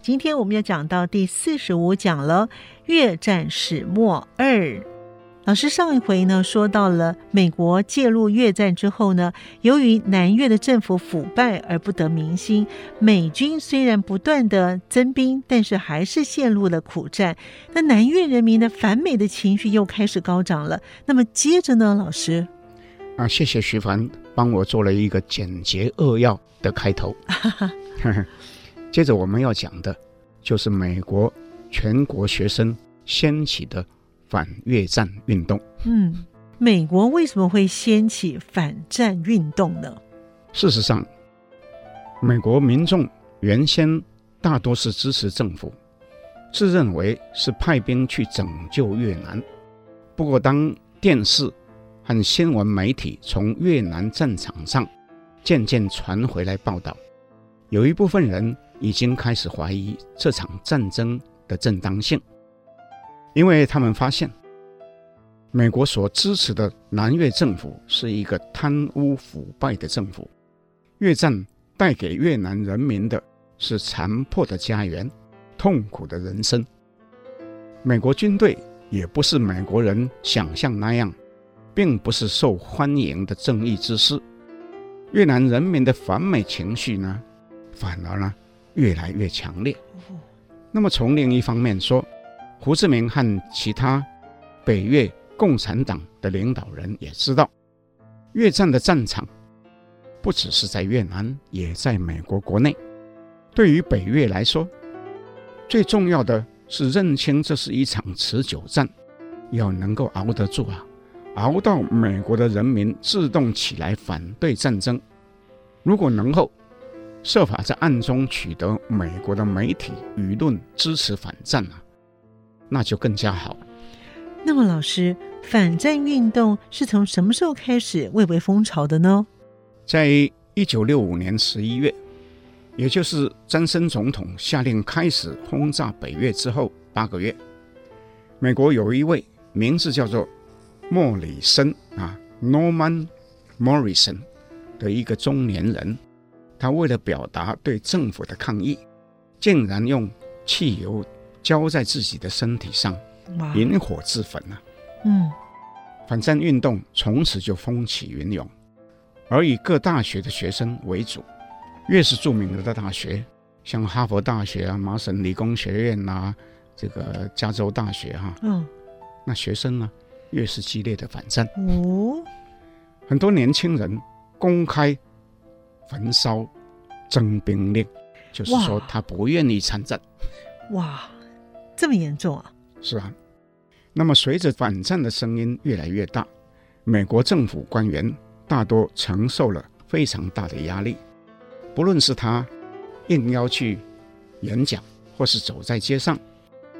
今天我们要讲到第四十五讲了，越战始末二。老师上一回呢说到了美国介入越战之后呢，由于南越的政府腐败而不得民心，美军虽然不断的增兵，但是还是陷入了苦战。那南越人民的反美的情绪又开始高涨了。那么接着呢，老师啊，谢谢徐凡帮我做了一个简洁扼要的开头。接着我们要讲的，就是美国全国学生掀起的反越战运动。嗯，美国为什么会掀起反战运动呢？事实上，美国民众原先大多是支持政府，自认为是派兵去拯救越南。不过，当电视和新闻媒体从越南战场上渐渐传回来报道，有一部分人。已经开始怀疑这场战争的正当性，因为他们发现，美国所支持的南越政府是一个贪污腐败的政府。越战带给越南人民的是残破的家园、痛苦的人生。美国军队也不是美国人想象那样，并不是受欢迎的正义之师。越南人民的反美情绪呢，反而呢，越来越强烈。那么从另一方面说，胡志明和其他北越共产党的领导人也知道，越战的战场不只是在越南，也在美国国内。对于北越来说，最重要的是认清这是一场持久战，要能够熬得住啊，熬到美国的人民自动起来反对战争。如果能够。设法在暗中取得美国的媒体舆论支持反战啊，那就更加好。那么，老师，反战运动是从什么时候开始蔚为风潮的呢？在一九六五年十一月，也就是詹森总统下令开始轰炸北越之后八个月，美国有一位名字叫做莫里森啊 （Norman Morrison） 的一个中年人。他为了表达对政府的抗议，竟然用汽油浇在自己的身体上，引火自焚了。嗯，反战运动从此就风起云涌，而以各大学的学生为主。越是著名的大学，像哈佛大学啊、麻省理工学院呐、啊、这个加州大学哈、啊，嗯，那学生呢越是激烈的反战。哦，很多年轻人公开。焚烧征兵令，就是说他不愿意参战。哇，这么严重啊！是啊。那么随着反战的声音越来越大，美国政府官员大多承受了非常大的压力。不论是他应邀去演讲，或是走在街上，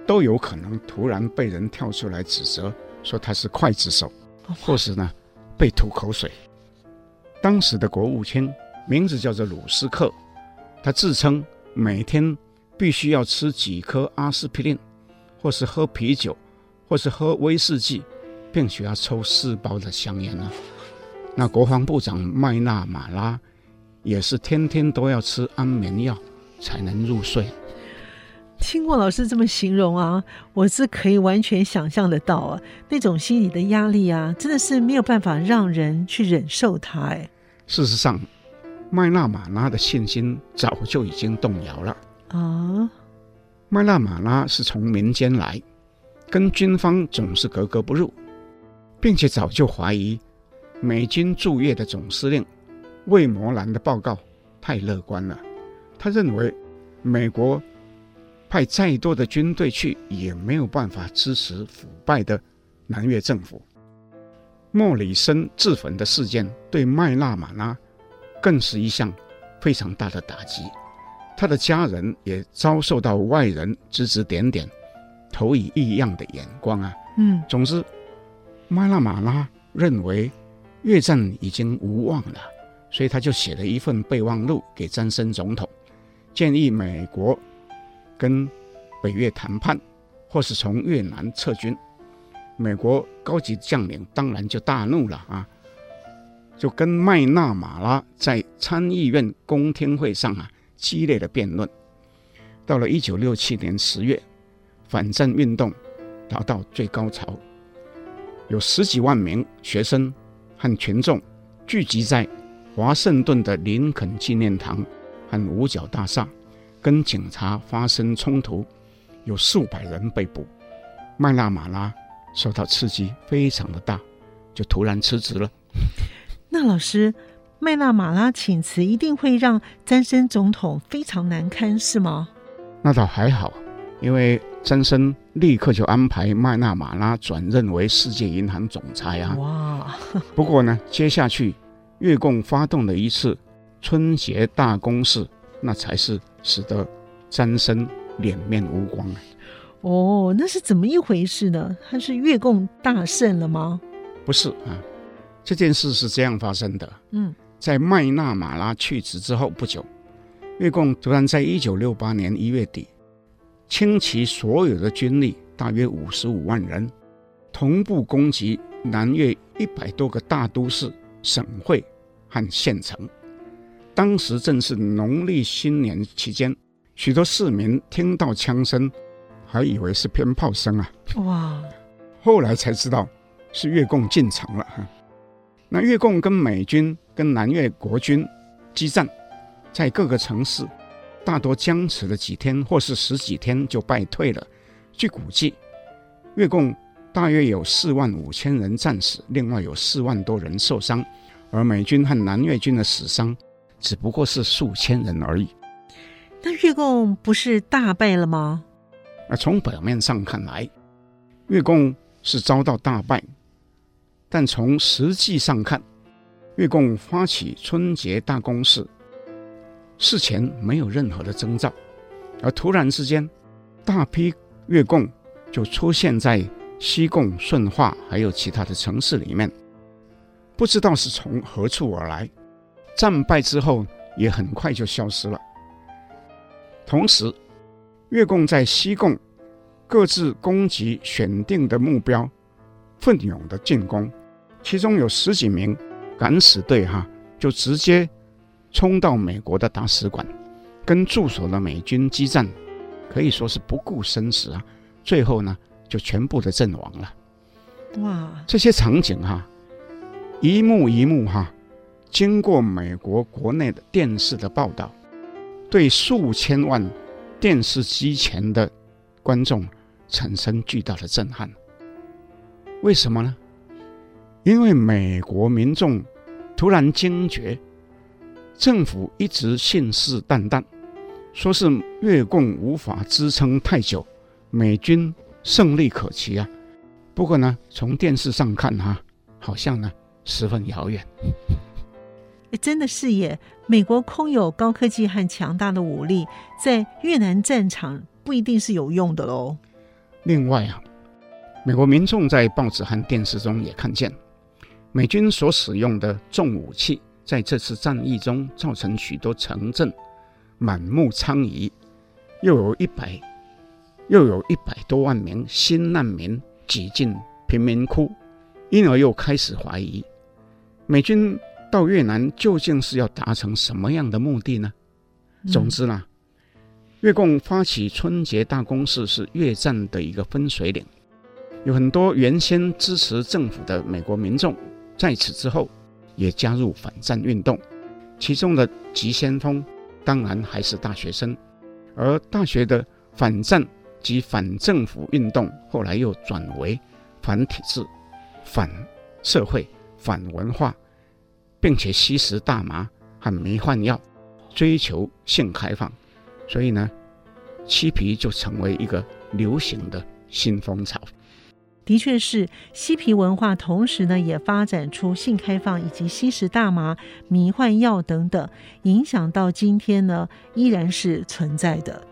都有可能突然被人跳出来指责，说他是刽子手，或是呢被吐口水。当时的国务卿。名字叫做鲁斯克，他自称每天必须要吃几颗阿司匹林，或是喝啤酒，或是喝威士忌，并且要抽四包的香烟呢。那国防部长麦纳马拉也是天天都要吃安眠药才能入睡。听过老师这么形容啊，我是可以完全想象得到啊，那种心理的压力啊，真的是没有办法让人去忍受它。哎，事实上。麦纳马拉的信心早就已经动摇了啊！麦纳马拉是从民间来，跟军方总是格格不入，并且早就怀疑美军驻越的总司令魏摩兰的报告太乐观了。他认为美国派再多的军队去也没有办法支持腐败的南越政府。莫里森自焚的事件对麦纳马拉更是一项非常大的打击，他的家人也遭受到外人指指点点。投以异样的眼光啊！嗯，总之，麦拉马拉认为越战已经无望了，所以他就写了一份备忘录给詹森总统，建议美国跟北越谈判，或是从越南撤军。美国高级将领当然就大怒了啊，就跟麦纳马拉在参议院公听会上啊激烈的辩论。到了一九六七年十月。反战运动达到最高潮，有十几万名学生和群众聚集在华盛顿的林肯纪念堂和五角大厦，跟警察发生冲突，有数百人被捕。麦纳马拉受到刺激非常的大，就突然辞职了。那老师，麦纳马拉请辞一定会让詹森总统非常难堪，是吗？那倒还好。因为詹森立刻就安排麦纳马拉转任为世界银行总裁啊！哇！不过呢，接下去越共发动了一次春节大攻势，那才是使得詹森脸面无光啊！哦，那是怎么一回事呢？他是越共大胜了吗？不是啊，这件事是这样发生的。嗯，在麦纳马拉去职之后不久，越共突然在一九六八年一月底。倾其所有的军力，大约五十五万人，同步攻击南越一百多个大都市、省会和县城。当时正是农历新年期间，许多市民听到枪声，还以为是鞭炮声啊！哇！后来才知道是越共进城了。那越共跟美军、跟南越国军激战，在各个城市。大多僵持了几天，或是十几天就败退了。据估计，越共大约有四万五千人战死，另外有四万多人受伤，而美军和南越军的死伤只不过是数千人而已。那越共不是大败了吗？而从表面上看来，越共是遭到大败，但从实际上看，越共发起春节大攻势。事前没有任何的征兆，而突然之间，大批越共就出现在西贡、顺化还有其他的城市里面，不知道是从何处而来。战败之后，也很快就消失了。同时，越共在西贡各自攻击选定的目标，奋勇的进攻，其中有十几名敢死队哈，就直接。冲到美国的大使馆，跟驻守的美军激战，可以说是不顾生死啊！最后呢，就全部的阵亡了。哇，这些场景哈、啊，一幕一幕哈、啊，经过美国国内的电视的报道，对数千万电视机前的观众产生巨大的震撼。为什么呢？因为美国民众突然惊觉。政府一直信誓旦旦，说是越共无法支撑太久，美军胜利可期啊。不过呢，从电视上看哈、啊，好像呢十分遥远。哎，真的是耶！美国空有高科技和强大的武力，在越南战场不一定是有用的喽。另外啊，美国民众在报纸和电视中也看见，美军所使用的重武器。在这次战役中，造成许多城镇满目疮痍，又有一百又有一百多万名新难民挤进贫民窟，因而又开始怀疑美军到越南究竟是要达成什么样的目的呢？嗯、总之呢，越共发起春节大攻势是越战的一个分水岭，有很多原先支持政府的美国民众在此之后。也加入反战运动，其中的急先锋当然还是大学生，而大学的反战及反政府运动，后来又转为反体制、反社会、反文化，并且吸食大麻和迷幻药，追求性开放，所以呢，嬉皮就成为一个流行的新风潮。的确是嬉皮文化，同时呢也发展出性开放以及吸食大麻、迷幻药等等，影响到今天呢依然是存在的。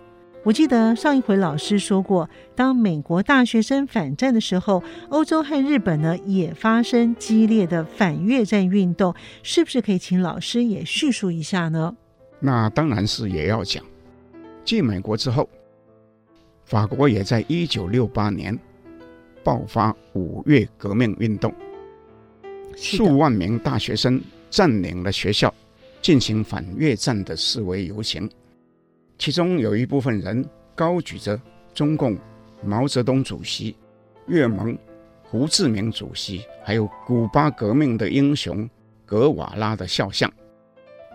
我记得上一回老师说过，当美国大学生反战的时候，欧洲和日本呢也发生激烈的反越战运动，是不是可以请老师也叙述一下呢？那当然是也要讲。继美国之后，法国也在一九六八年。爆发五月革命运动，数万名大学生占领了学校，进行反越战的示威游行。其中有一部分人高举着中共毛泽东主席、越盟胡志明主席，还有古巴革命的英雄格瓦拉的肖像。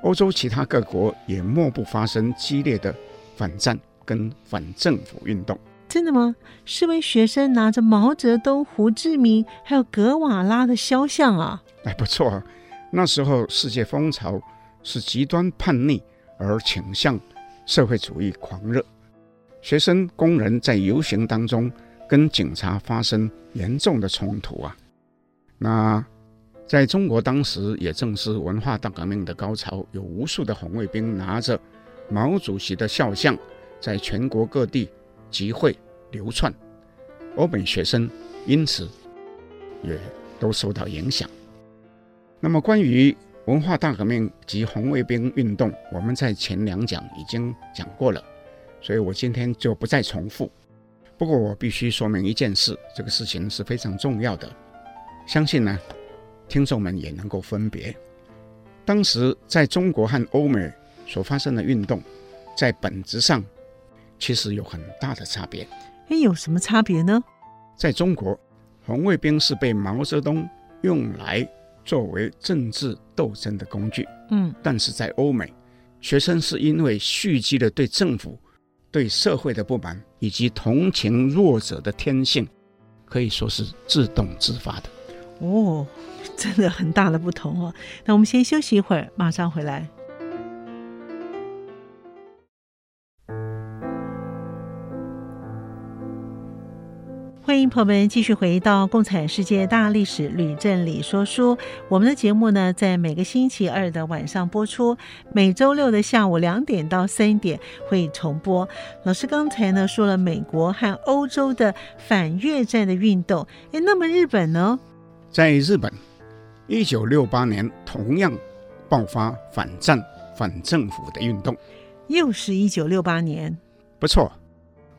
欧洲其他各国也莫不发生激烈的反战跟反政府运动。真的吗？是位学生拿着毛泽东、胡志明还有格瓦拉的肖像啊！哎，不错，那时候世界风潮是极端叛逆而倾向社会主义狂热，学生、工人在游行当中跟警察发生严重的冲突啊。那在中国当时也正是文化大革命的高潮，有无数的红卫兵拿着毛主席的肖像，在全国各地。集会流窜，欧美学生因此也都受到影响。那么，关于文化大革命及红卫兵运动，我们在前两讲已经讲过了，所以我今天就不再重复。不过，我必须说明一件事，这个事情是非常重要的，相信呢，听众们也能够分别。当时在中国和欧美所发生的运动，在本质上。其实有很大的差别，哎，有什么差别呢？在中国，红卫兵是被毛泽东用来作为政治斗争的工具，嗯，但是在欧美，学生是因为蓄积了对政府、对社会的不满以及同情弱者的天性，可以说是自动自发的。哦，真的很大的不同哦。那我们先休息一会儿，马上回来。朋友们继续回到《共产世界大历史吕振理说书》。我们的节目呢，在每个星期二的晚上播出，每周六的下午两点到三点会重播。老师刚才呢说了美国和欧洲的反越战的运动，诶，那么日本呢？在日本，一九六八年同样爆发反战、反政府的运动，又是一九六八年。不错，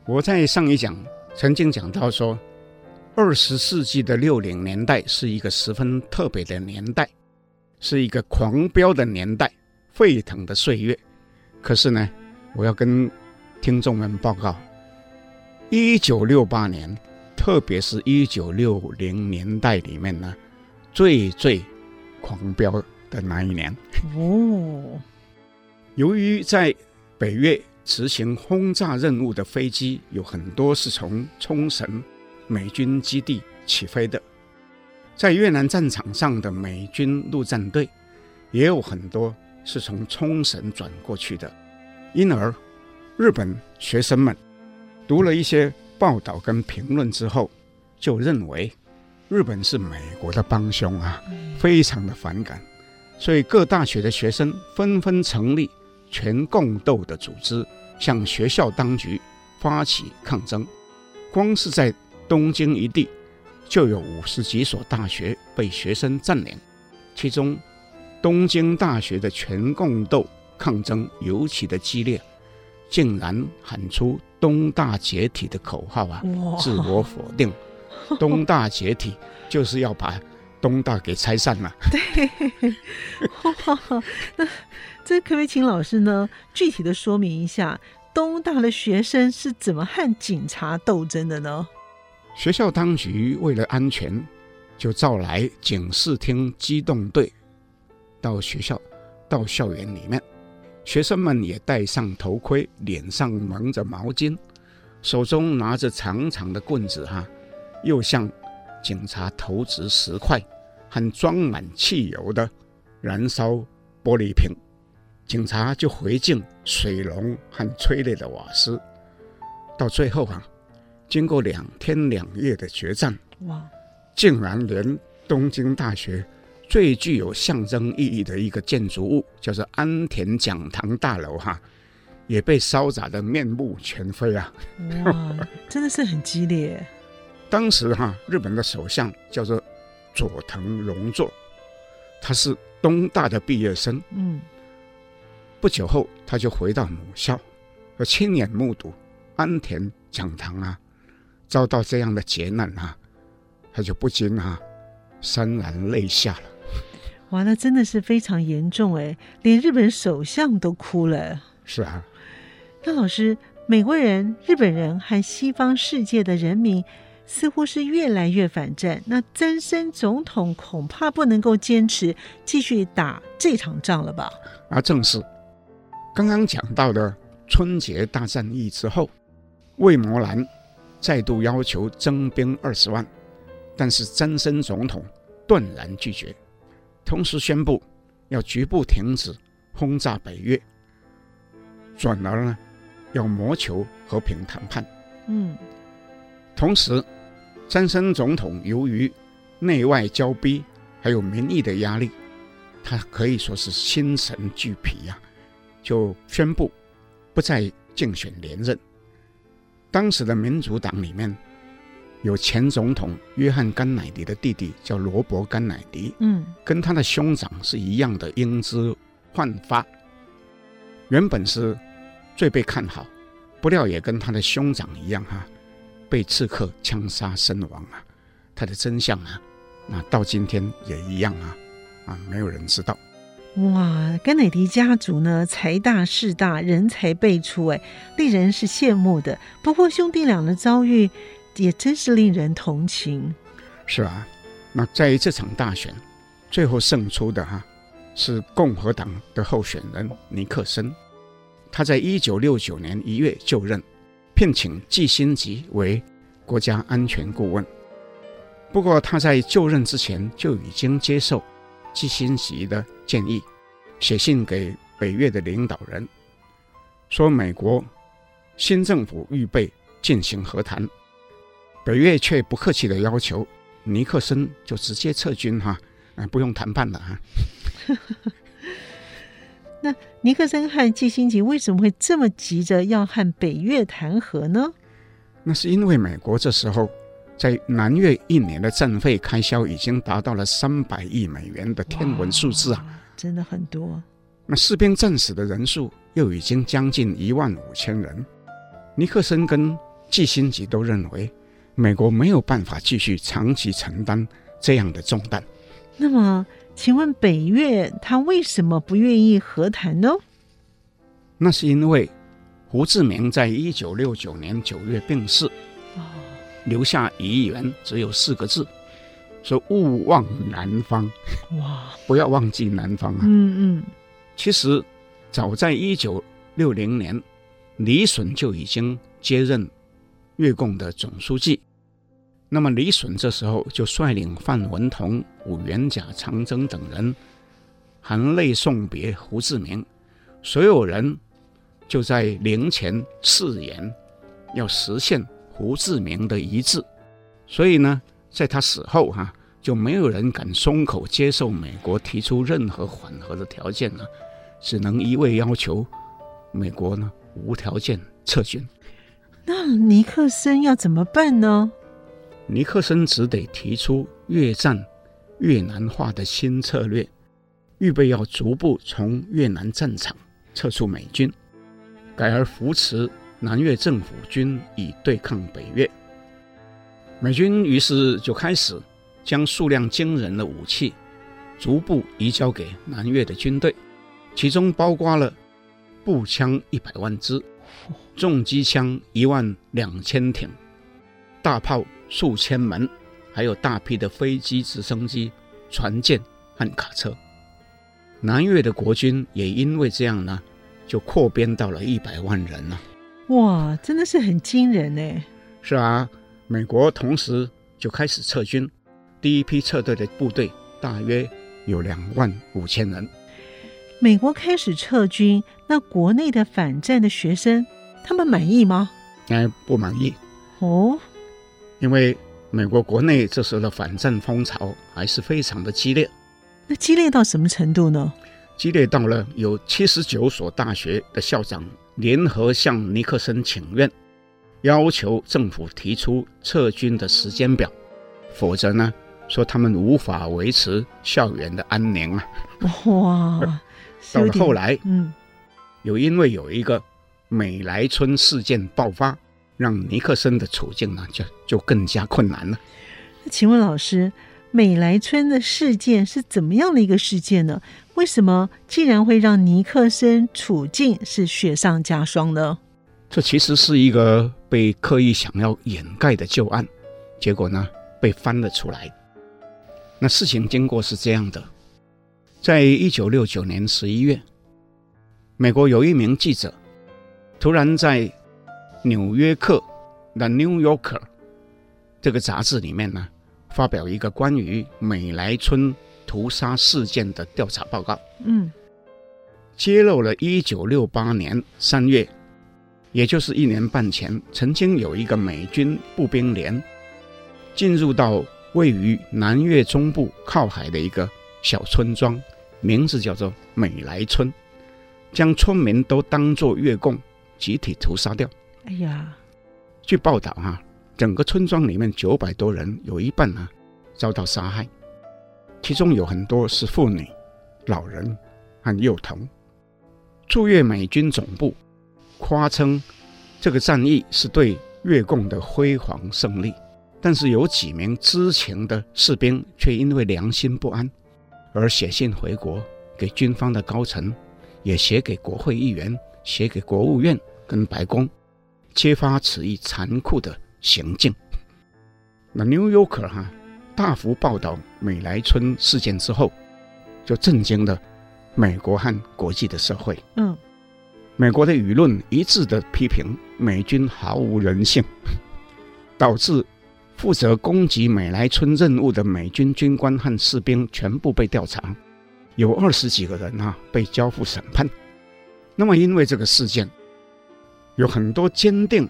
我在上一讲。曾经讲到说，二十世纪的六零年代是一个十分特别的年代，是一个狂飙的年代，沸腾的岁月。可是呢，我要跟听众们报告，一九六八年，特别是一九六零年代里面呢，最最狂飙的那一年。哦，由于在北越。执行轰炸任务的飞机有很多是从冲绳美军基地起飞的，在越南战场上的美军陆战队也有很多是从冲绳转过去的，因而日本学生们读了一些报道跟评论之后，就认为日本是美国的帮凶啊，非常的反感，所以各大学的学生纷纷成立。全共斗的组织向学校当局发起抗争，光是在东京一地就有五十几所大学被学生占领，其中东京大学的全共斗抗争尤其的激烈，竟然喊出“东大解体”的口号啊，自我否定，东大解体就是要把东大给拆散了。对，那。这可不可以请老师呢具体的说明一下，东大的学生是怎么和警察斗争的呢？学校当局为了安全，就召来警视厅机动队到学校、到校园里面，学生们也戴上头盔，脸上蒙着毛巾，手中拿着长长的棍子哈，又向警察投掷石块和装满汽油的燃烧玻璃瓶，警察就回敬水龙和催泪的瓦斯。到最后啊，经过两天两夜的决战，哇，竟然连东京大学最具有象征意义的一个建筑物，叫做安田讲堂大楼哈，也被烧炸的面目全非啊！哇，真的是很激烈。当时哈，日本的首相叫做佐藤荣作，他是东大的毕业生。嗯，不久后他就回到母校，要亲眼目睹。安田讲堂啊，遭到这样的劫难啊，他就不禁啊潸然泪下了。哇，那真的是非常严重哎，连日本首相都哭了。是啊，那老师，美国人、日本人和西方世界的人民似乎是越来越反战。那詹森总统恐怕不能够坚持继续打这场仗了吧？啊，正是刚刚讲到的春节大战役之后。魏摩兰再度要求征兵二十万，但是詹森总统断然拒绝，同时宣布要局部停止轰炸北越，转而呢要谋求和平谈判。嗯，同时，詹森总统由于内外交逼，还有民意的压力，他可以说是心神俱疲呀，就宣布不再竞选连任。当时的民主党里面有前总统约翰甘乃迪的弟弟叫罗伯甘乃迪，嗯，跟他的兄长是一样的英姿焕发，原本是最被看好，不料也跟他的兄长一样哈、啊，被刺客枪杀身亡啊。他的真相啊，那到今天也一样啊，啊，没有人知道。哇，甘乃迪家族呢，财大势大，人才辈出，哎，令人是羡慕的。不过兄弟俩的遭遇也真是令人同情。是啊，那在这场大选最后胜出的哈，是共和党的候选人尼克森。他在一九六九年一月就任，聘请季辛吉为国家安全顾问。不过他在就任之前就已经接受。季新奇的建议，写信给北越的领导人，说美国新政府预备进行和谈，北越却不客气的要求尼克森就直接撤军哈，啊，不用谈判了哈。那尼克森和季新奇为什么会这么急着要和北越谈和呢？那是因为美国这时候。在南越一年的战费开销已经达到了三百亿美元的天文数字啊，真的很多。那士兵战死的人数又已经将近一万五千人。尼克森跟季辛吉都认为，美国没有办法继续长期承担这样的重担。那么，请问北越他为什么不愿意和谈呢？那是因为胡志明在一九六九年九月病逝。留下遗言只有四个字，说勿忘南方。哇，不要忘记南方啊！嗯嗯。其实，早在一九六零年，李隼就已经接任越共的总书记。那么，李隼这时候就率领范文同、伍元甲、长征等人，含泪送别胡志明。所有人就在灵前誓言，要实现。胡志明的遗志，所以呢，在他死后哈、啊，就没有人敢松口接受美国提出任何缓和的条件了，只能一味要求美国呢无条件撤军。那尼克森要怎么办呢？尼克森只得提出越战越南化的新策略，预备要逐步从越南战场撤出美军，改而扶持。南越政府军以对抗北越，美军于是就开始将数量惊人的武器逐步移交给南越的军队，其中包括了步枪一百万支、重机枪一万两千挺、大炮数千门，还有大批的飞机、直升机、船舰和卡车。南越的国军也因为这样呢，就扩编到了一百万人了。哇，真的是很惊人呢。是啊，美国同时就开始撤军，第一批撤退的部队大约有两万五千人。美国开始撤军，那国内的反战的学生，他们满意吗？哎，不满意。哦，因为美国国内这时候的反战风潮还是非常的激烈。那激烈到什么程度呢？激烈到了有七十九所大学的校长联合向尼克森请愿，要求政府提出撤军的时间表，否则呢，说他们无法维持校园的安宁啊。哇！到了后来，嗯，有因为有一个美莱村事件爆发，让尼克森的处境呢就就更加困难了。那请问老师，美莱村的事件是怎么样的一个事件呢？为什么竟然会让尼克森处境是雪上加霜呢？这其实是一个被刻意想要掩盖的旧案，结果呢被翻了出来。那事情经过是这样的。在一九六九年十一月，美国有一名记者突然在《纽约客》（The New Yorker） 这个杂志里面呢，发表一个关于美莱村屠杀事件的调查报告。嗯，揭露了一九六八年三月，也就是一年半前，曾经有一个美军步兵连进入到位于南越中部靠海的一个小村庄。名字叫做美莱村，将村民都当作越共，集体屠杀掉。哎呀，据报道哈，整个村庄里面九百多人，有一半啊遭到杀害，其中有很多是妇女、老人和幼童。驻越美军总部夸称这个战役是对越共的辉煌胜利，但是有几名知情的士兵却因为良心不安。而写信回国给军方的高层，也写给国会议员，写给国务院跟白宫，揭发此一残酷的行径。那《New Yorker》哈大幅报道美莱村事件之后，就震惊了美国和国际的社会。嗯，美国的舆论一致的批评美军毫无人性，导致。负责攻击美莱村任务的美军军官和士兵全部被调查，有二十几个人啊被交付审判。那么，因为这个事件，有很多坚定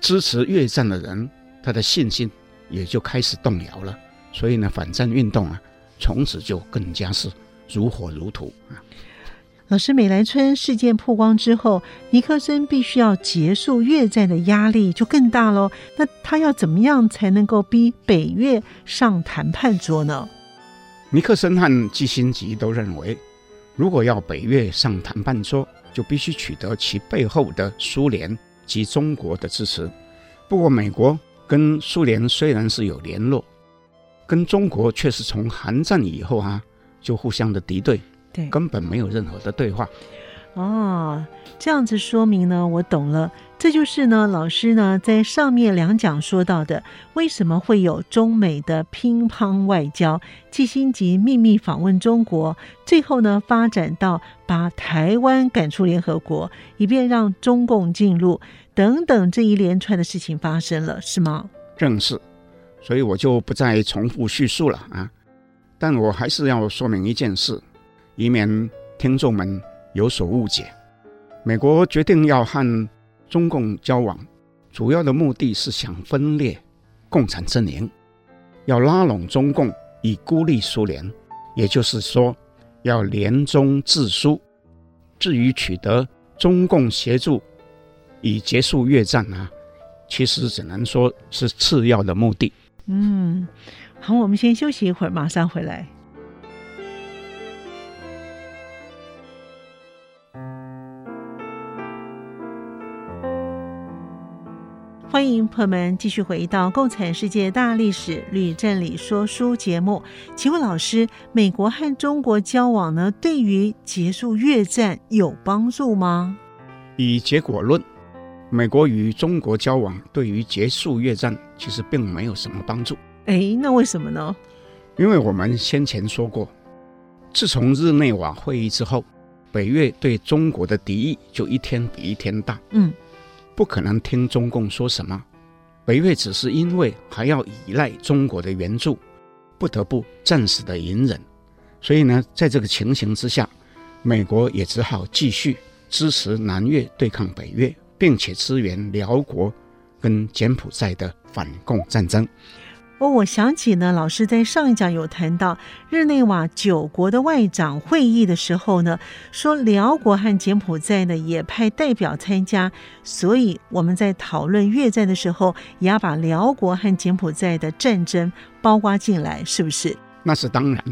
支持越战的人，他的信心也就开始动摇了。所以呢，反战运动啊，从此就更加是如火如荼啊。老师，美莱村事件曝光之后，尼克森必须要结束越战的压力就更大喽。那他要怎么样才能够逼北越上谈判桌呢？尼克森和基辛吉都认为，如果要北越上谈判桌，就必须取得其背后的苏联及中国的支持。不过，美国跟苏联虽然是有联络，跟中国却是从韩战以后啊就互相的敌对。对，根本没有任何的对话。哦，这样子说明呢，我懂了。这就是呢，老师呢在上面两讲说到的，为什么会有中美的乒乓外交，基辛格秘密访问中国，最后呢发展到把台湾赶出联合国，以便让中共进入等等这一连串的事情发生了，是吗？正是，所以我就不再重复叙述了啊。但我还是要说明一件事。以免听众们有所误解，美国决定要和中共交往，主要的目的是想分裂共产阵营，要拉拢中共以孤立苏联，也就是说要联中制苏。至于取得中共协助以结束越战啊，其实只能说是次要的目的。嗯，好，我们先休息一会儿，马上回来。欢迎朋友们继续回到《共产世界大历史吕振理说书》节目。请问老师，美国和中国交往呢，对于结束越战有帮助吗？以结果论，美国与中国交往对于结束越战其实并没有什么帮助。哎，那为什么呢？因为我们先前说过，自从日内瓦会议之后，北越对中国的敌意就一天比一天大。嗯。不可能听中共说什么。北越只是因为还要依赖中国的援助，不得不暂时的隐忍。所以呢，在这个情形之下，美国也只好继续支持南越对抗北越，并且支援辽国跟柬埔寨的反共战争。哦，我想起呢，老师在上一讲有谈到日内瓦九国的外长会议的时候呢，说辽国和柬埔寨呢也派代表参加，所以我们在讨论越战的时候，也要把辽国和柬埔寨的战争包括进来，是不是？那是当然，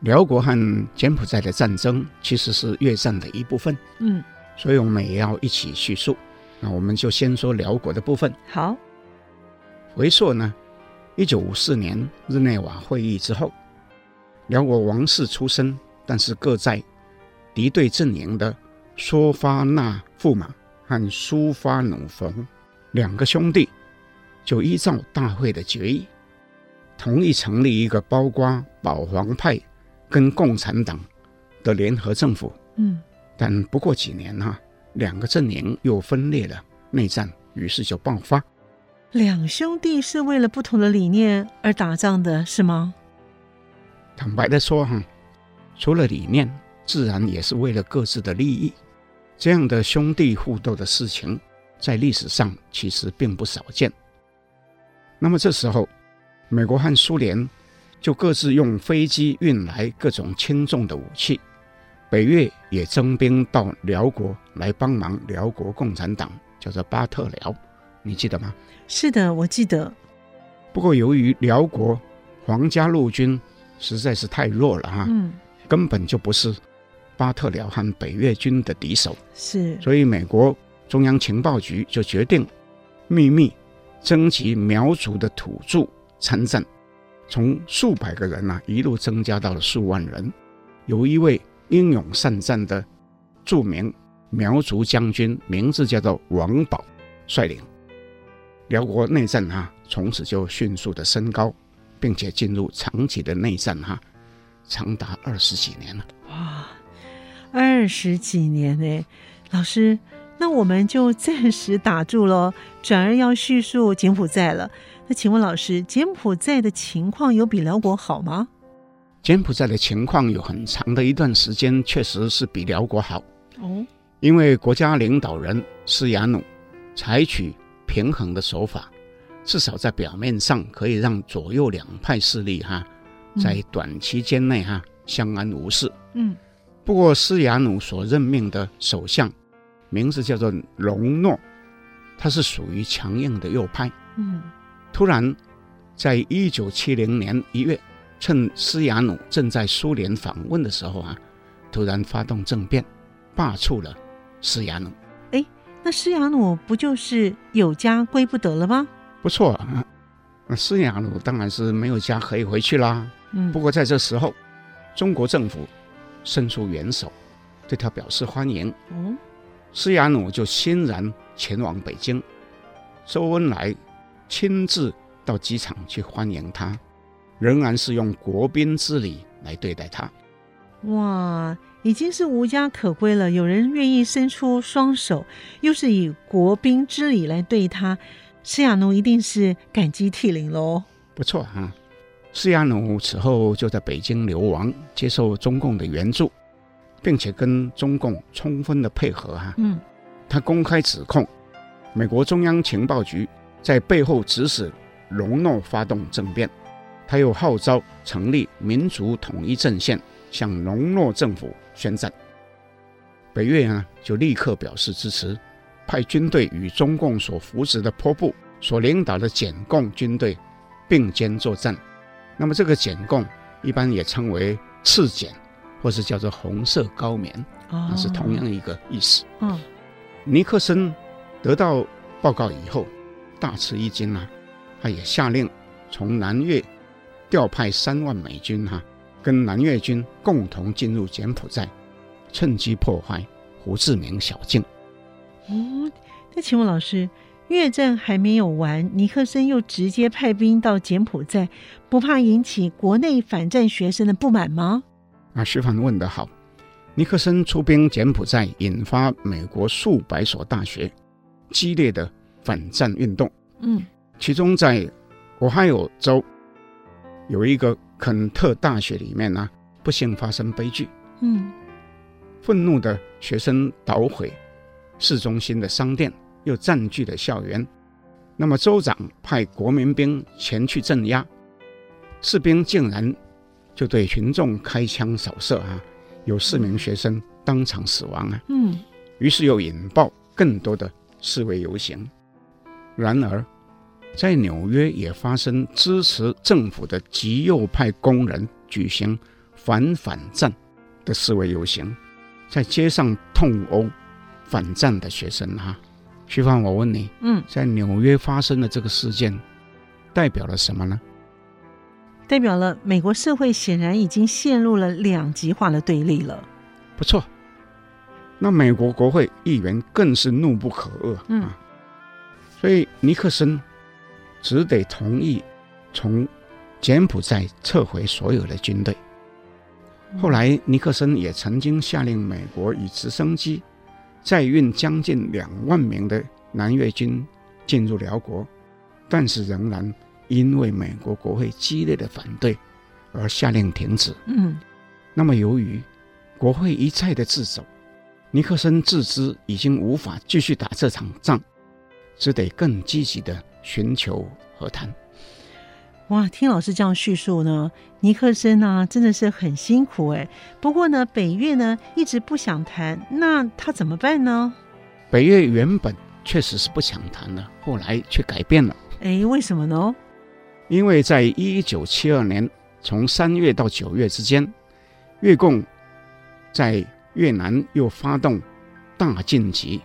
辽国和柬埔寨的战争其实是越战的一部分。嗯，所以我们也要一起叙述。那我们就先说辽国的部分。好，回溯呢。一九五四年日内瓦会议之后，辽国王室出身，但是各在敌对阵营的梭发那驸马和苏发努冯两个兄弟，就依照大会的决议，同意成立一个包括保皇派跟共产党的联合政府。嗯，但不过几年哈，两个阵营又分裂了，内战于是就爆发。两兄弟是为了不同的理念而打仗的，是吗？坦白的说，哈，除了理念，自然也是为了各自的利益。这样的兄弟互斗的事情，在历史上其实并不少见。那么这时候，美国和苏联就各自用飞机运来各种轻重的武器，北越也征兵到辽国来帮忙辽国共产党，叫做巴特辽，你记得吗？是的，我记得。不过，由于辽国皇家陆军实在是太弱了哈，嗯，根本就不是巴特辽和北越军的敌手，是。所以，美国中央情报局就决定秘密征集苗族的土著参战，从数百个人啊一路增加到了数万人，有一位英勇善战的著名苗族将军，名字叫做王保，率领。辽国内战哈，从此就迅速的升高，并且进入长期的内战哈，长达二十几年了。哇，二十几年呢，老师，那我们就暂时打住喽，转而要叙述柬埔寨了。那请问老师，柬埔寨的情况有比辽国好吗？柬埔寨的情况有很长的一段时间确实是比辽国好哦，因为国家领导人施亚努采取。平衡的手法，至少在表面上可以让左右两派势力哈，在短期间内哈相安无事。嗯，不过施亚努所任命的首相，名字叫做隆诺，他是属于强硬的右派。嗯，突然，在一九七零年一月，趁施雅努正在苏联访问的时候啊，突然发动政变，罢黜了施雅努。那施雅努不就是有家归不得了吗？不错啊，那施雅努当然是没有家可以回去啦。嗯，不过在这时候，中国政府伸出援手，对他表示欢迎。嗯，施雅努就欣然前往北京，周恩来亲自到机场去欢迎他，仍然是用国宾之礼来对待他。哇！已经是无家可归了，有人愿意伸出双手，又是以国宾之礼来对他，施亚农一定是感激涕零喽。不错哈，施亚农此后就在北京流亡，接受中共的援助，并且跟中共充分的配合哈。嗯，他公开指控美国中央情报局在背后指使隆诺发动政变，他又号召成立民族统一阵线，向隆诺政府宣战，北越呢就立刻表示支持，派军队与中共所扶植的坡布所领导的柬共军队并肩作战。那么这个柬共一般也称为赤柬，或是叫做红色高棉，那是同样一个意思。嗯，尼克森得到报告以后大吃一惊啊，他也下令从南越调派三万美军哈。跟南越军共同进入柬埔寨，趁机破坏胡志明小径。哦，那请问老师，越战还没有完，尼克森又直接派兵到柬埔寨，不怕引起国内反战学生的不满吗？啊，徐凡问得好。尼克森出兵柬埔寨，引发美国数百所大学激烈的反战运动。嗯，其中在俄亥俄州有一个肯特大学里面呢、啊，不幸发生悲剧。嗯，愤怒的学生捣毁市中心的商店，又占据了校园。那么州长派国民兵前去镇压，士兵竟然就对群众开枪扫射啊！有四名学生当场死亡啊！嗯，于是又引爆更多的示威游行。然而，在纽约也发生支持政府的极右派工人举行反反战的示威游行，在街上痛殴反战的学生哈。徐芳，我问你，嗯，在纽约发生的这个事件代表了什么呢？代表了美国社会显然已经陷入了两极化的对立了。不错，那美国国会议员更是怒不可遏，嗯，啊，所以尼克森只得同意从柬埔寨撤回所有的军队。后来，尼克森也曾经下令美国以直升机载运将近两万名的南越军进入辽国，但是仍然。因为美国国会激烈的反对，而下令停止。嗯，那么由于国会一再的自首，尼克森自知已经无法继续打这场仗，只得更积极的寻求和谈。哇，听老师这样叙述呢，尼克森啊真的是很辛苦哎。不过呢，北越呢一直不想谈，那他怎么办呢？北越原本确实是不想谈的，后来却改变了。哎，为什么呢？因为在一九七二年，从三月到九月之间，越共在越南又发动大晋级，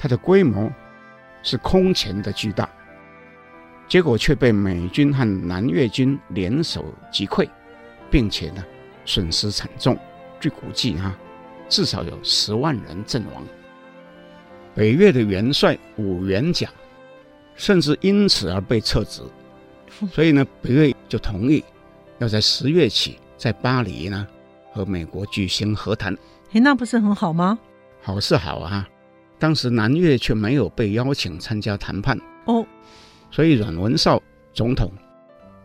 它的规模是空前的巨大，结果却被美军和南越军联手击溃，并且呢损失惨重，据估计啊，至少有十万人阵亡。北越的元帅武元甲甚至因此而被撤职。所以呢，北越就同意要在十月起在巴黎呢和美国举行和谈。哎，那不是很好吗？好是好啊，当时南越却没有被邀请参加谈判哦，所以阮文绍总统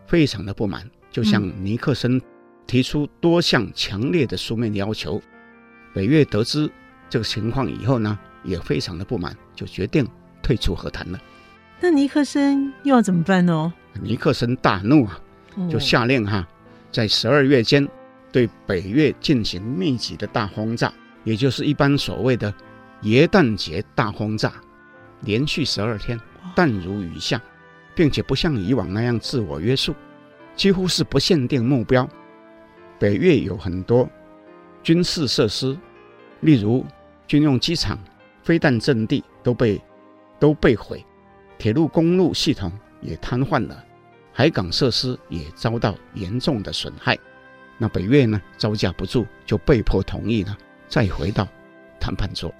非常的不满，就向尼克森提出多项强烈的书面要求。嗯、北越得知这个情况以后呢，也非常的不满，就决定退出和谈了。那尼克森又要怎么办呢？尼克森大怒啊，就下令哈，在十二月间对北越进行密集的大轰炸，也就是一般所谓的耶诞节大轰炸，连续十二天弹如雨下，并且不像以往那样自我约束，几乎是不限定目标。北越有很多军事设施，例如军用机场、飞弹阵地都被都被毁，铁路公路系统也瘫痪了。海港设施也遭到严重的损害，那北越呢，招架不住，就被迫同意了，再回到谈判桌。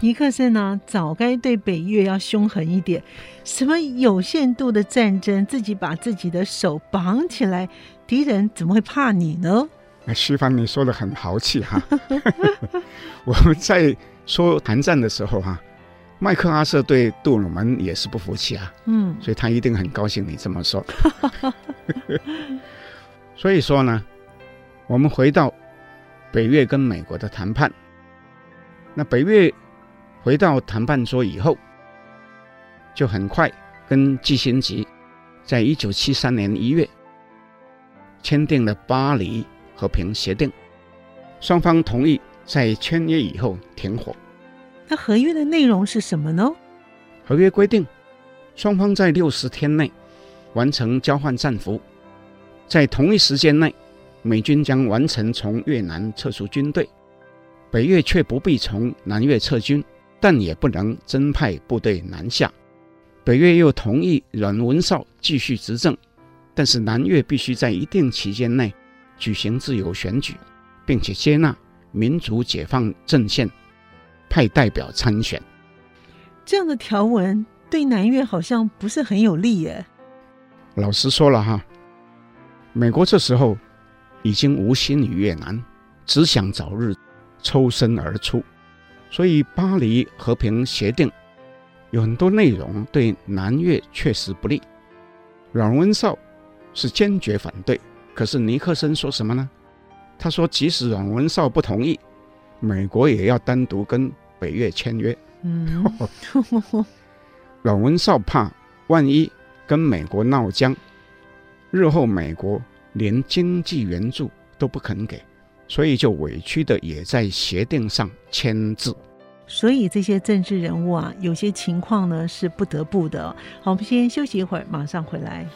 尼克森呢，早该对北越要凶狠一点，什么有限度的战争，自己把自己的手绑起来，敌人怎么会怕你呢？那西方你说的很豪气哈，我们在说谈战的时候哈。麦克阿瑟对杜鲁门也是不服气啊，嗯，所以他一定很高兴你这么说。所以说呢，我们回到北越跟美国的谈判，那北越回到谈判桌以后，就很快跟季辛吉在一九七三年一月签订了巴黎和平协定，双方同意在签约以后停火。那合约的内容是什么呢？合约规定，双方在六十天内完成交换战俘，在同一时间内，美军将完成从越南撤出军队，北越却不必从南越撤军，但也不能增派部队南下。北越又同意阮文绍继续执政，但是南越必须在一定期间内举行自由选举，并且接纳民族解放阵线。派代表参选，这样的条文对南越好像不是很有利耶。老实说了哈，美国这时候已经无心于越南，只想早日抽身而出，所以巴黎和平协定有很多内容对南越确实不利。阮文绍是坚决反对，可是尼克森说什么呢？他说，即使阮文绍不同意，美国也要单独跟北越签约。嗯，阮文绍怕万一跟美国闹僵，日后美国连经济援助都不肯给，所以就委屈的也在协定上签字。所以这些政治人物啊，有些情况呢是不得不的。好，我们先休息一会儿，马上回来。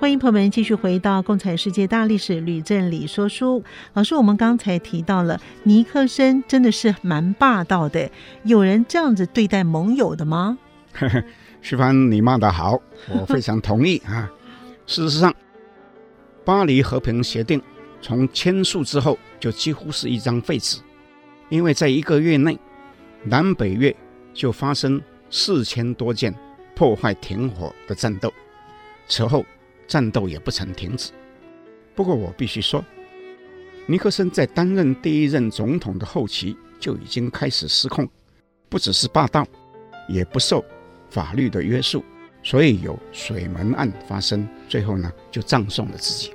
欢迎朋友们继续回到《共产世界大历史吕振理说书》。老师，我们刚才提到了尼克森真的是蛮霸道的，有人这样子对待盟友的吗？徐帆，你骂得好，我非常同意啊。事实上，巴黎和平协定从签署之后就几乎是一张废纸，因为在一个月内，南北越就发生四千多件破坏停火的战斗，此后。战斗也不曾停止。不过我必须说，尼克森在担任第一任总统的后期就已经开始失控，不只是霸道，也不受法律的约束，所以有水门案发生，最后呢就葬送了自己。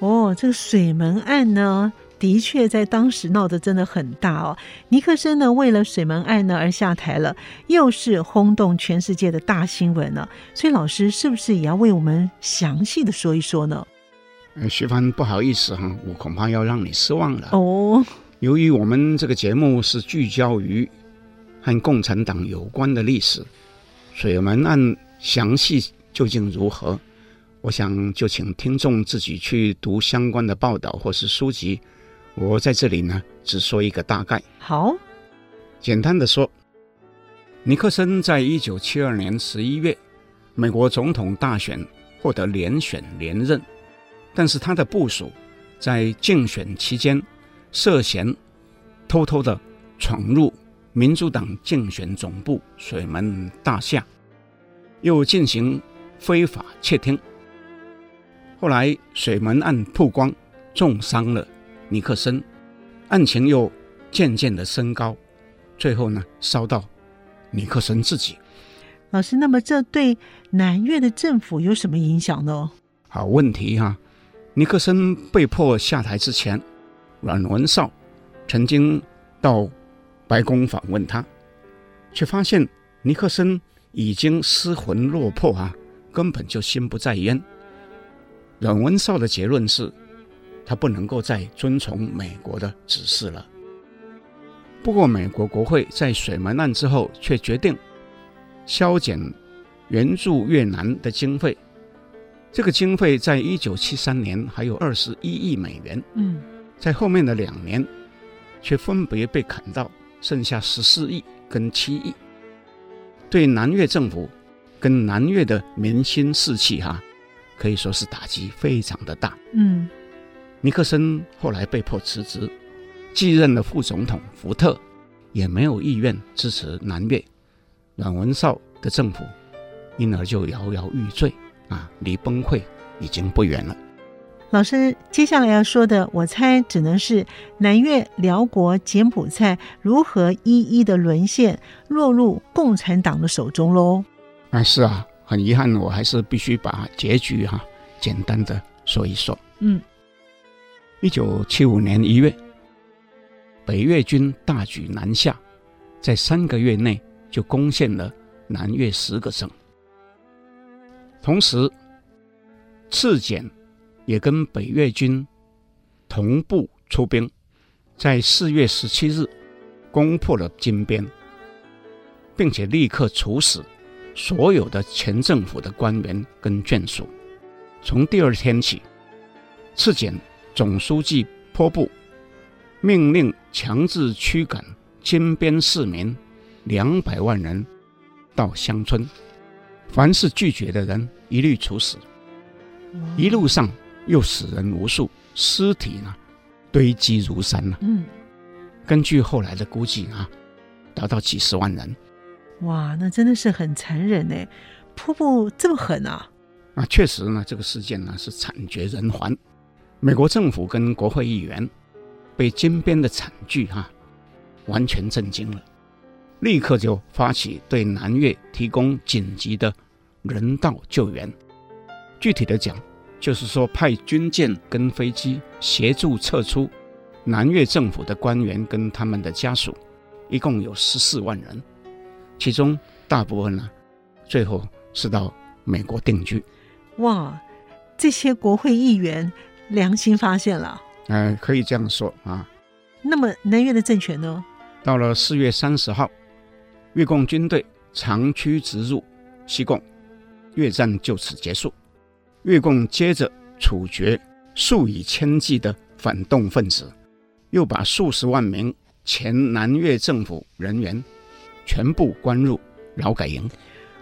哦，这个水门案呢，的确在当时闹得真的很大哦。尼克森呢，为了水门案呢而下台了，又是轰动全世界的大新闻呢。所以老师是不是也要为我们详细的说一说呢？呃，徐帆，不好意思哈，我恐怕要让你失望了哦。由于我们这个节目是聚焦于和共产党有关的历史，水门案详细究竟如何，我想就请听众自己去读相关的报道或是书籍。我在这里呢，只说一个大概。好，简单的说，尼克森在一九七二年十一月，美国总统大选获得连选连任，但是他的部署在竞选期间涉嫌偷偷的闯入民主党竞选总部水门大厦，又进行非法窃听。后来水门案曝光，重伤了。尼克森案情又渐渐的升高，最后呢，烧到尼克森自己。老师，那么这对南越的政府有什么影响呢？好问题哈、啊！尼克森被迫下台之前，阮文绍曾经到白宫访问他，却发现尼克森已经失魂落魄啊，根本就心不在焉。阮文绍的结论是。他不能够再遵从美国的指示了。不过，美国国会在水门案之后却决定削减援助越南的经费。这个经费在一九七三年还有二十一亿美元，嗯，在后面的两年却分别被砍到剩下十四亿跟七亿，对南越政府跟南越的民心士气哈，可以说是打击非常的大，嗯。尼克森后来被迫辞职，继任了副总统福特，也没有意愿支持南越，阮文绍的政府因而就摇摇欲坠啊，离崩溃已经不远了。老师接下来要说的，我猜只能是南越、辽国、柬埔寨如何一一的沦陷，落入共产党的手中喽。啊，是啊，很遗憾，我还是必须把结局哈、啊、简单的说一说。嗯。一九七五年一月，北越军大举南下，在三个月内就攻陷了南越十个省。同时，赤柬也跟北越军同步出兵，在四月十七日攻破了金边，并且立刻处死所有的前政府的官员跟眷属。从第二天起，赤柬。总书记坡布命令强制驱赶金边市民两百万人到乡村，凡是拒绝的人一律处死。一路上又死人无数，尸体呢堆积如山了。嗯，根据后来的估计啊，达到几十万人。哇，那真的是很残忍呢。瀑布这么狠啊？啊，确实呢，这个事件呢是惨绝人寰。美国政府跟国会议员被金边的惨剧哈、啊、完全震惊了，立刻就发起对南越提供紧急的人道救援。具体的讲，就是说派军舰跟飞机协助撤出南越政府的官员跟他们的家属，一共有十四万人，其中大部分呢，最后是到美国定居。哇！这些国会议员良心发现了，呃，可以这样说啊。那么南越的政权呢？到了四月三十号，越共军队长驱直入西贡，越战就此结束。越共接着处决数以千计的反动分子，又把数十万名前南越政府人员全部关入劳改营。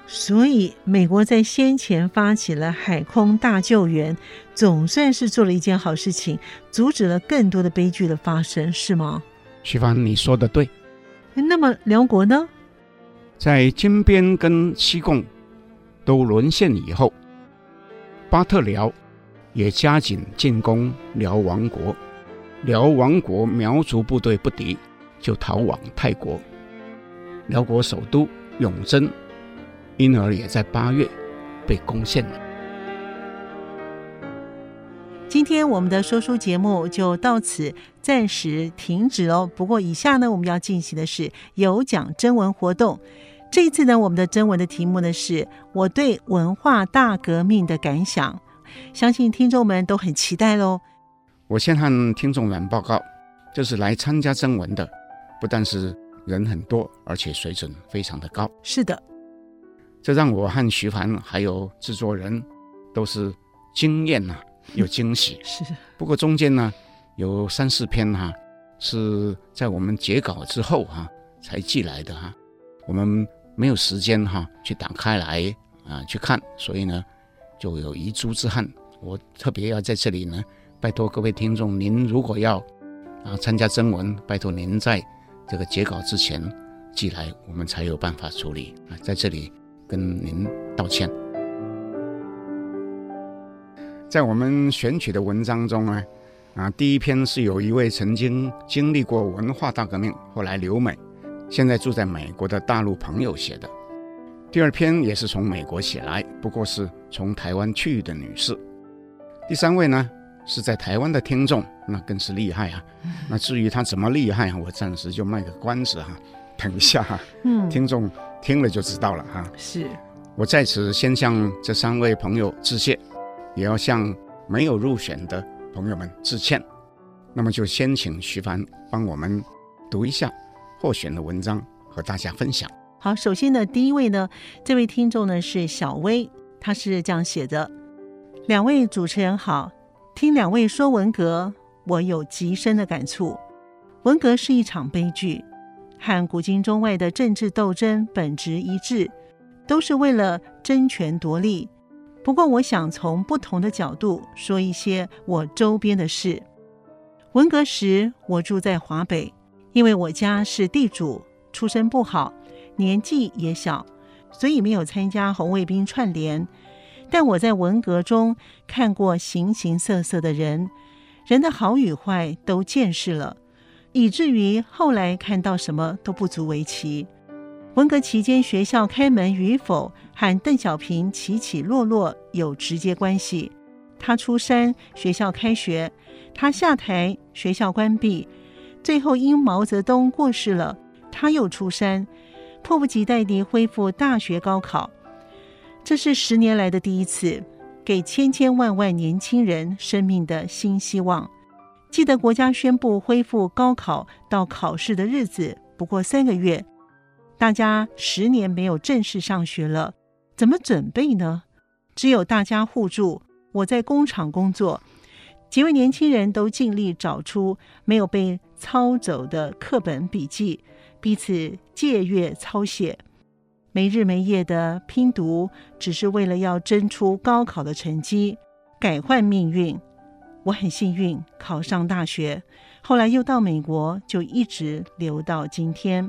所以，美国在先前发起了海空大救援，总算是做了一件好事情，阻止了更多的悲剧的发生，是吗？徐帆，你说的对。那么，辽国呢？在金边跟西贡都沦陷以后，巴特辽也加紧进攻辽王国，辽王国苗族部队不敌，就逃往泰国。辽国首都永贞。因而也在八月被攻陷了。今天我们的说书节目就到此暂时停止哦。不过以下呢，我们要进行的是有奖征文活动。这一次呢，我们的征文的题目呢是我对文化大革命的感想，相信听众们都很期待喽。我先和听众们报告，就是来参加征文的，不但是人很多，而且水准非常的高。是的。这让我和徐凡还有制作人都是惊艳呐，有惊喜。是。不过中间呢，有三四篇哈、啊，是在我们截稿之后哈、啊、才寄来的哈、啊，我们没有时间哈、去打开来啊去看，所以呢就有遗珠之憾。我特别要在这里呢，拜托各位听众，您如果要啊参加征文，拜托您在这个截稿之前寄来，我们才有办法处理啊，在这里。跟您道歉。在我们选取的文章中呢，啊，第一篇是有一位曾经经历过文化大革命，后来留美，现在住在美国的大陆朋友写的。第二篇也是从美国写来，不过是从台湾去的女士。第三位呢，是在台湾的听众，那更是厉害啊。那至于他怎么厉害啊，我暂时就卖个关子哈，等一下哈，嗯，听众。听了就知道了哈。是，我在此先向这三位朋友致谢，也要向没有入选的朋友们致歉。那么就先请徐凡帮我们读一下获选的文章，和大家分享。好，首先呢，第一位呢，这位听众呢是小薇，他是这样写的：两位主持人好，听两位说文革，我有极深的感触。文革是一场悲剧。和古今中外的政治斗争本质一致，都是为了争权夺利。不过，我想从不同的角度说一些我周边的事。文革时，我住在华北，因为我家是地主，出身不好，年纪也小，所以没有参加红卫兵串联。但我在文革中看过形形色色的人，人的好与坏都见识了。以至于后来看到什么都不足为奇。文革期间学校开门与否和邓小平起起落落有直接关系。他出山，学校开学；他下台，学校关闭。最后因毛泽东过世了，他又出山，迫不及待地恢复大学高考。这是十年来的第一次，给千千万万年轻人生命的新希望。记得国家宣布恢复高考到考试的日子不过三个月，大家十年没有正式上学了，怎么准备呢？只有大家互助。我在工厂工作，几位年轻人都尽力找出没有被抄走的课本笔记，彼此借阅抄写，没日没夜的拼读，只是为了要争出高考的成绩，改换命运。我很幸运考上大学，后来又到美国，就一直留到今天。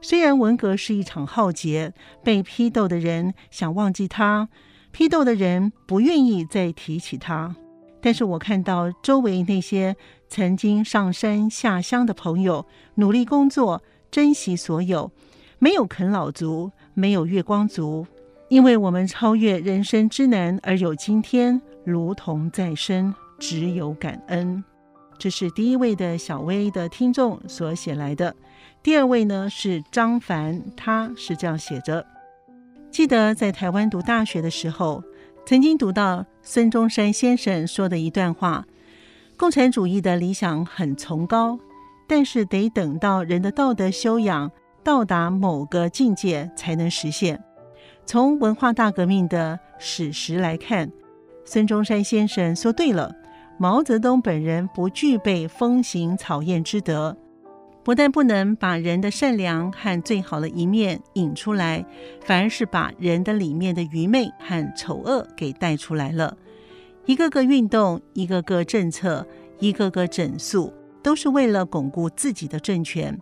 虽然文革是一场浩劫，被批斗的人想忘记他，批斗的人不愿意再提起他，但是我看到周围那些曾经上山下乡的朋友，努力工作，珍惜所有，没有啃老族，没有月光族，因为我们超越人生之难而有今天，如同再生，只有感恩。这是第一位的小薇的听众所写来的。第二位呢是张凡，他是这样写着：记得在台湾读大学的时候，曾经读到孙中山先生说的一段话：共产主义的理想很崇高，但是得等到人的道德修养到达某个境界才能实现。从文化大革命的史实来看，孙中山先生说对了。毛泽东本人不具备风行草偃之德，不但不能把人的善良和最好的一面引出来，反而是把人的里面的愚昧和丑恶给带出来了。一个个运动，一个个政策，一个个整肃，都是为了巩固自己的政权，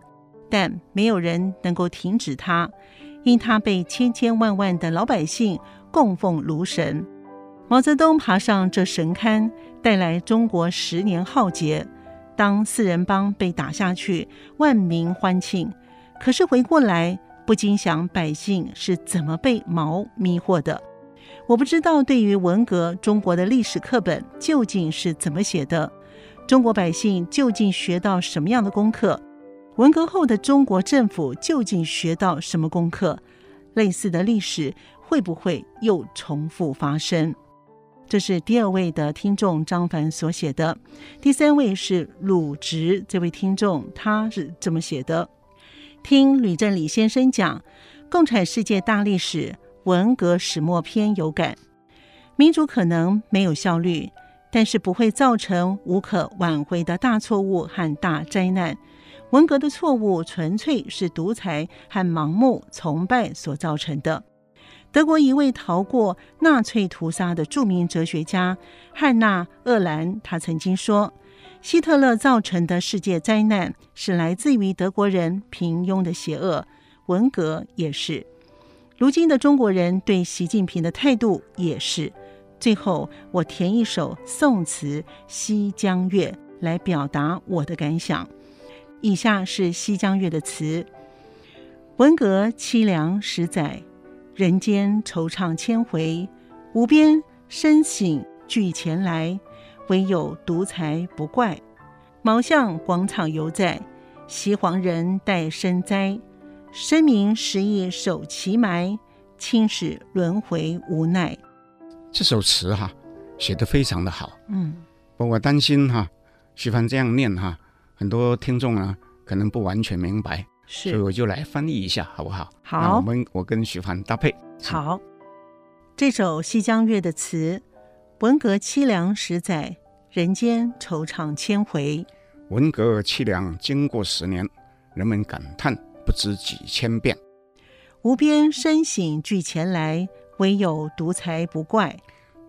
但没有人能够停止他，因他被千千万万的老百姓供奉如神。毛泽东爬上这神龛，带来中国十年浩劫。当四人帮被打下去，万民欢庆。可是回过来，不禁想百姓是怎么被毛迷惑的？我不知道，对于文革，中国的历史课本究竟是怎么写的？中国百姓究竟学到什么样的功课？文革后的中国政府究竟学到什么功课？类似的历史会不会又重复发生？这是第二位的听众张凡所写的，第三位是鲁直这位听众，他是这么写的：听吕振理先生讲《共产世界大历史文革始末篇》有感，民主可能没有效率，但是不会造成无可挽回的大错误和大灾难。文革的错误纯粹是独裁和盲目崇拜所造成的。德国一位逃过纳粹屠杀的著名哲学家汉娜·鄂兰，他曾经说：“希特勒造成的世界灾难是来自于德国人平庸的邪恶，文革也是。如今的中国人对习近平的态度也是。”最后，我填一首宋词《西江月》来表达我的感想。以下是《西江月》的词：文革凄凉十载。人间惆怅千回，无边深省俱前来，唯有独裁不怪。茅巷广场犹在，袭黄人待身哉。生民时亦守其埋，青史轮回无奈。这首词哈写得非常的好，嗯，不过我担心哈，徐帆这样念哈，很多听众啊可能不完全明白。是，所以我就来翻译一下，好不好？好，那我们我跟徐帆搭配。好，这首《西江月》的词：文革凄凉十载，人间惆怅千回。文革凄凉经过十年，人们感叹不知几千遍。无边深省俱前来，唯有独裁不怪。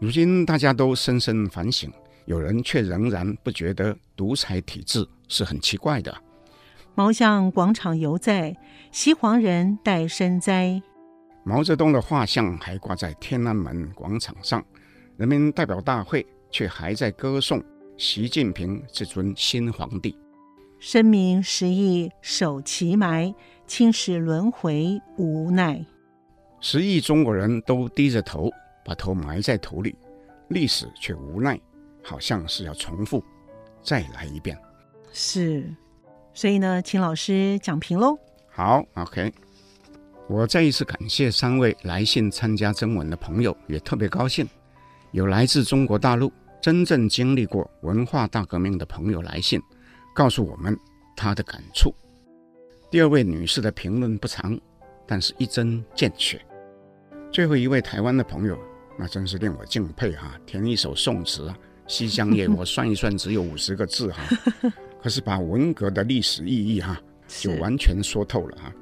如今大家都深深反省，有人却仍然不觉得独裁体制是很奇怪的。毛向广场犹在，西黄人待身哉。毛泽东的画像还挂在天安门广场上，人民代表大会却还在歌颂习近平这尊新皇帝。生民时亦守其埋，青史轮回无奈。十亿中国人都低着头，把头埋在土里，历史却无奈，好像是要重复，再来一遍。是。所以呢，请老师讲评喽。好，OK。我再一次感谢三位来信参加征文的朋友，也特别高兴有来自中国大陆真正经历过文化大革命的朋友来信，告诉我们他的感触。第二位女士的评论不长，但是一针见血。最后一位台湾的朋友，那真是令我敬佩哈、啊，填一首宋词啊，《西江月》，我算一算只有五十个字哈、啊。可是把文革的历史意义哈，就完全说透了哈。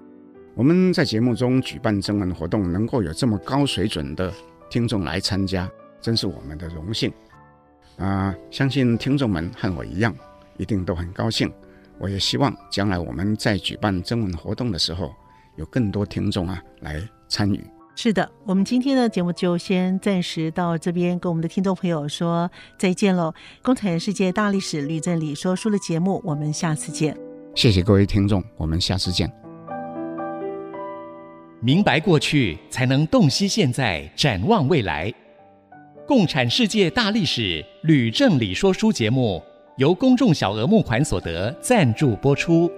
我们在节目中举办征文活动，能够有这么高水准的听众来参加，真是我们的荣幸啊！相信听众们和我一样，一定都很高兴。我也希望将来我们在举办征文活动的时候，有更多听众啊来参与。是的，我们今天的节目就先暂时到这边，跟我们的听众朋友说再见喽。共产世界大历史吕正理说书的节目，我们下次见。谢谢各位听众，我们下次见。明白过去，才能洞悉现在，展望未来。共产世界大历史吕正理说书节目由公众小额募款所得赞助播出。